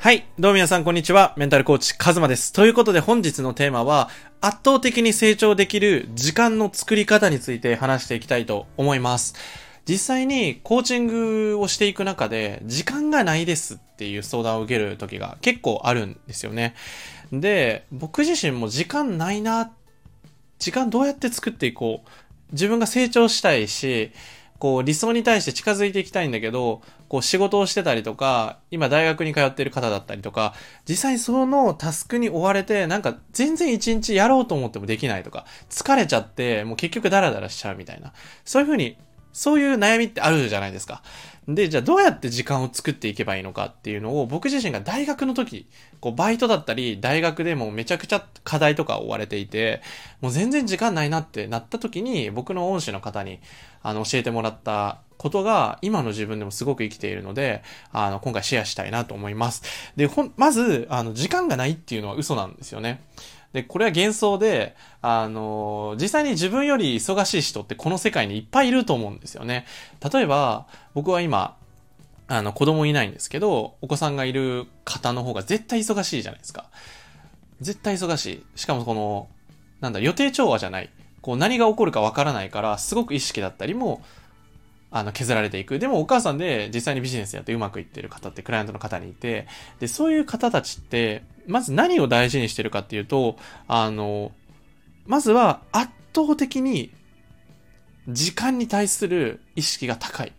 はい。どうも皆さん、こんにちは。メンタルコーチ、カズマです。ということで、本日のテーマは、圧倒的に成長できる時間の作り方について話していきたいと思います。実際に、コーチングをしていく中で、時間がないですっていう相談を受ける時が結構あるんですよね。で、僕自身も時間ないな、時間どうやって作っていこう。自分が成長したいし、こう理想に対して近づいていきたいんだけど、こう仕事をしてたりとか、今大学に通ってる方だったりとか、実際そのタスクに追われて、なんか全然一日やろうと思ってもできないとか、疲れちゃって、もう結局ダラダラしちゃうみたいな。そういうふうに、そういう悩みってあるじゃないですか。で、じゃあどうやって時間を作っていけばいいのかっていうのを僕自身が大学の時、こうバイトだったり大学でもめちゃくちゃ課題とか追われていて、もう全然時間ないなってなった時に僕の恩師の方にあの教えてもらったことが今の自分でもすごく生きているので、あの今回シェアしたいなと思います。で、ほん、まず、あの時間がないっていうのは嘘なんですよね。で、これは幻想で、あの、実際に自分より忙しい人ってこの世界にいっぱいいると思うんですよね。例えば、僕は今、あの、子供いないんですけど、お子さんがいる方の方が絶対忙しいじゃないですか。絶対忙しい。しかもこの、なんだ、予定調和じゃない。こう、何が起こるかわからないから、すごく意識だったりも、あの、削られていく。でもお母さんで実際にビジネスやってうまくいってる方ってクライアントの方にいて、で、そういう方たちって、まず何を大事にしてるかっていうと、あの、まずは圧倒的に時間に対する意識が高い。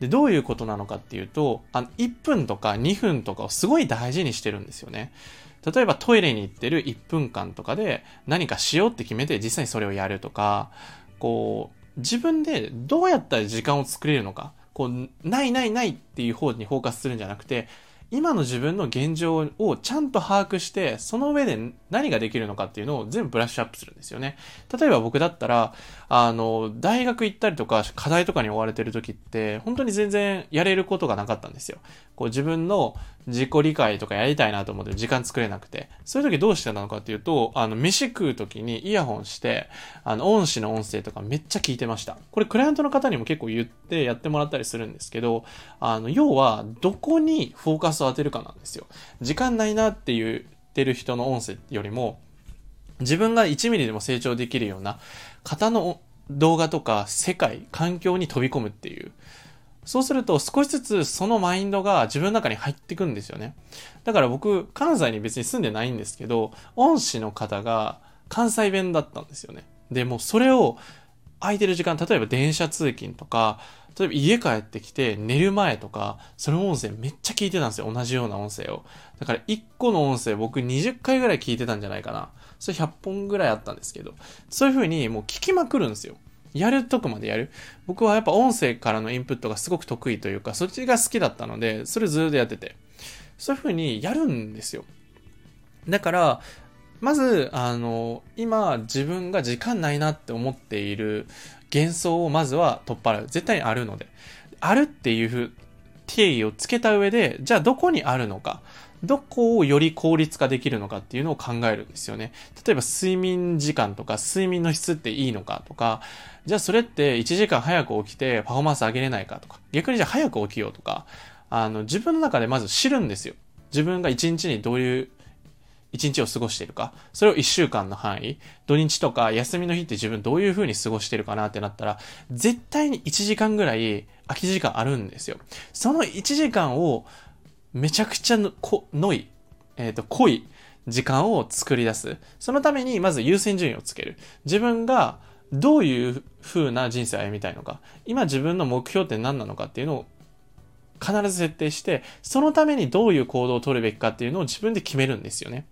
で、どういうことなのかっていうと、あの、1分とか2分とかをすごい大事にしてるんですよね。例えばトイレに行ってる1分間とかで何かしようって決めて実際にそれをやるとか、こう、自分でどうやったら時間を作れるのか、こう、ないないないっていう方にフォーカスするんじゃなくて、今の自分の現状をちゃんと把握して、その上で何ができるのかっていうのを全部ブラッシュアップするんですよね。例えば僕だったら、あの、大学行ったりとか、課題とかに追われてる時って、本当に全然やれることがなかったんですよ。こう自分の自己理解とかやりたいなと思って時間作れなくて。そういう時どうしてたのかっていうと、あの、飯食う時にイヤホンして、あの、恩師の音声とかめっちゃ聞いてました。これクライアントの方にも結構言ってやってもらったりするんですけど、あの、要は、どこにフォーカスを当てるかなんですよ。時間ないなって言ってる人の音声よりも、自分が1ミリでも成長できるような方の動画とか世界、環境に飛び込むっていう。そうすると少しずつそのマインドが自分の中に入ってくんですよね。だから僕、関西に別に住んでないんですけど、恩師の方が関西弁だったんですよね。で、もうそれを空いてる時間、例えば電車通勤とか、例えば家帰ってきて寝る前とか、その音声めっちゃ聞いてたんですよ。同じような音声を。だから1個の音声僕20回ぐらい聞いてたんじゃないかな。それ100本ぐらいあったんですけど、そういう風にもう聞きまくるんですよ。やるとこまでやる。僕はやっぱ音声からのインプットがすごく得意というか、そっちが好きだったので、それずっとやってて。そういう風にやるんですよ。だから、まず、あの、今自分が時間ないなって思っている幻想をまずは取っ払う。絶対にあるので。あるっていう、定義をつけた上で、じゃあどこにあるのか。どこをより効率化できるのかっていうのを考えるんですよね。例えば睡眠時間とか睡眠の質っていいのかとか、じゃあそれって1時間早く起きてパフォーマンス上げれないかとか、逆にじゃあ早く起きようとか、あの、自分の中でまず知るんですよ。自分が1日にどういう一日を過ごしているか、それを一週間の範囲、土日とか休みの日って自分どういう風に過ごしてるかなってなったら、絶対に1時間ぐらい空き時間あるんですよ。その1時間をめちゃくちゃのこのい、えっ、と、濃い時間を作り出す。そのためにまず優先順位をつける。自分がどういう風な人生を歩みたいのか、今自分の目標って何なのかっていうのを必ず設定して、そのためにどういう行動を取るべきかっていうのを自分で決めるんですよね。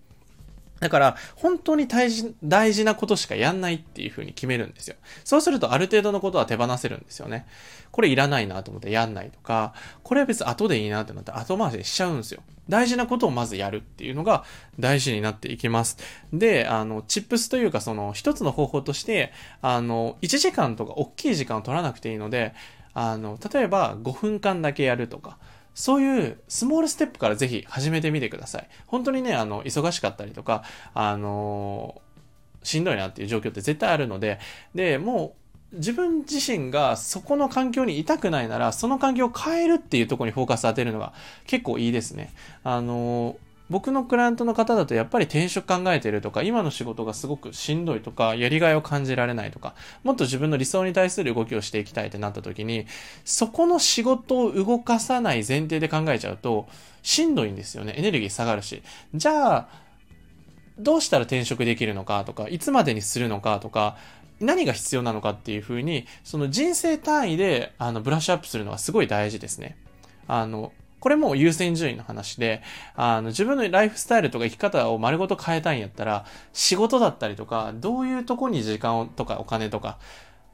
だから、本当に大事大事なことしかやんないっていう風に決めるんですよ。そうすると、ある程度のことは手放せるんですよね。これいらないなと思ってやんないとか、これは別に後でいいなってなって後回しにしちゃうんですよ。大事なことをまずやるっていうのが大事になっていきます。で、あの、チップスというか、その、一つの方法として、あの、1時間とか大きい時間を取らなくていいので、あの、例えば5分間だけやるとか、そういうスモールステップからぜひ始めてみてください。本当にね、あの、忙しかったりとか、あのしんどいなっていう状況って絶対あるので、で、もう、自分自身がそこの環境にいたくないなら、その環境を変えるっていうとこにフォーカス当てるのが結構いいですね。あの、僕のクライアントの方だとやっぱり転職考えてるとか、今の仕事がすごくしんどいとか、やりがいを感じられないとか、もっと自分の理想に対する動きをしていきたいってなった時に、そこの仕事を動かさない前提で考えちゃうと、しんどいんですよね。エネルギー下がるし。じゃあ、どうしたら転職できるのかとか、いつまでにするのかとか、何が必要なのかっていうふうに、その人生単位で、あの、ブラッシュアップするのはすごい大事ですね。あの、これも優先順位の話で、あの、自分のライフスタイルとか生き方を丸ごと変えたいんやったら、仕事だったりとか、どういうとこに時間とかお金とか、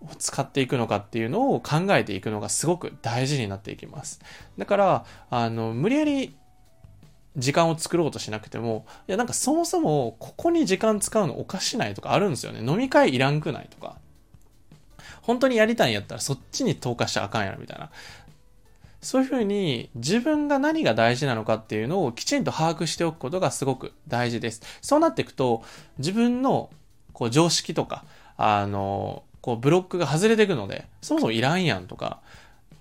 を使っていくのかっていうのを考えていくのがすごく大事になっていきます。だから、あの、無理やり時間を作ろうとしなくても、いやなんかそもそもここに時間使うのおかしないとかあるんですよね。飲み会いらんくないとか。本当にやりたいんやったらそっちに投下しちゃあかんやろみたいな。そういうふうに自分が何が大事なのかっていうのをきちんと把握しておくことがすごく大事です。そうなっていくと自分のこう常識とか、あの、こうブロックが外れていくので、そもそもいらんやんとか、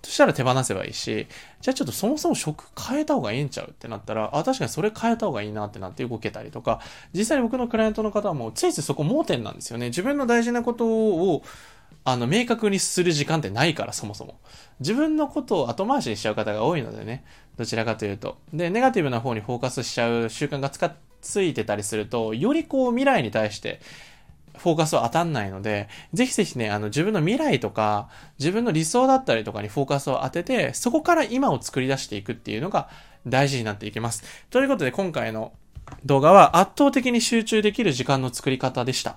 そしたら手放せばいいし、じゃあちょっとそもそも職変えた方がいいんちゃうってなったら、あ、確かにそれ変えた方がいいなってなって動けたりとか、実際僕のクライアントの方はもうついついそこ盲点なんですよね。自分の大事なことを、あの、明確にする時間ってないから、そもそも。自分のことを後回しにしちゃう方が多いのでね。どちらかというと。で、ネガティブな方にフォーカスしちゃう習慣がつか、ついてたりすると、よりこう未来に対して、フォーカスは当たんないので、ぜひぜひね、あの自分の未来とか、自分の理想だったりとかにフォーカスを当てて、そこから今を作り出していくっていうのが大事になっていきます。ということで今回の動画は圧倒的に集中できる時間の作り方でした。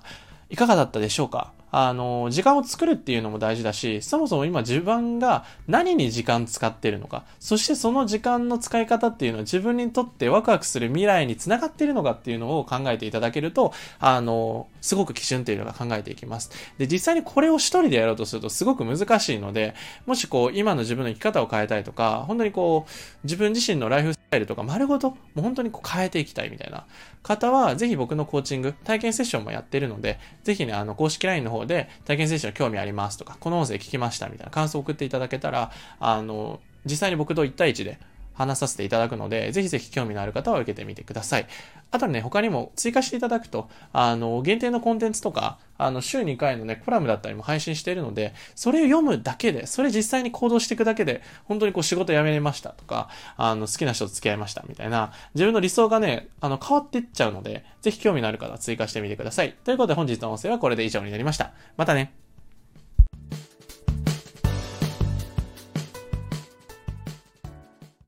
いかがだったでしょうか？あの、時間を作るっていうのも大事だし、そもそも今自分が何に時間使ってるのか、そしてその時間の使い方っていうのは自分にとってワクワクする未来につながっているのかっていうのを考えていただけると、あの、すごく基準っていうのが考えていきます。で、実際にこれを一人でやろうとするとすごく難しいので、もしこう、今の自分の生き方を変えたいとか、本当にこう、自分自身のライフスタイルとか丸ごと、もう本当にこう変えていきたいみたいな方は、ぜひ僕のコーチング、体験セッションもやってるので、ぜひね、あの、公式 LINE の方で体験接種の興味ありますとか、この音声聞きましたみたいな感想を送っていただけたら、あの、実際に僕と1対1で話させていただくので、ぜひぜひ興味のある方は受けてみてください。あとね、他にも追加していただくと、あの、限定のコンテンツとか、あの、週2回のね、コラムだったりも配信しているので、それを読むだけで、それ実際に行動していくだけで、本当にこう仕事辞めれましたとか、あの、好きな人と付き合いましたみたいな、自分の理想がね、あの、変わっていっちゃうので、ぜひ興味のある方は追加してみてください。ということで本日の音声はこれで以上になりました。またね。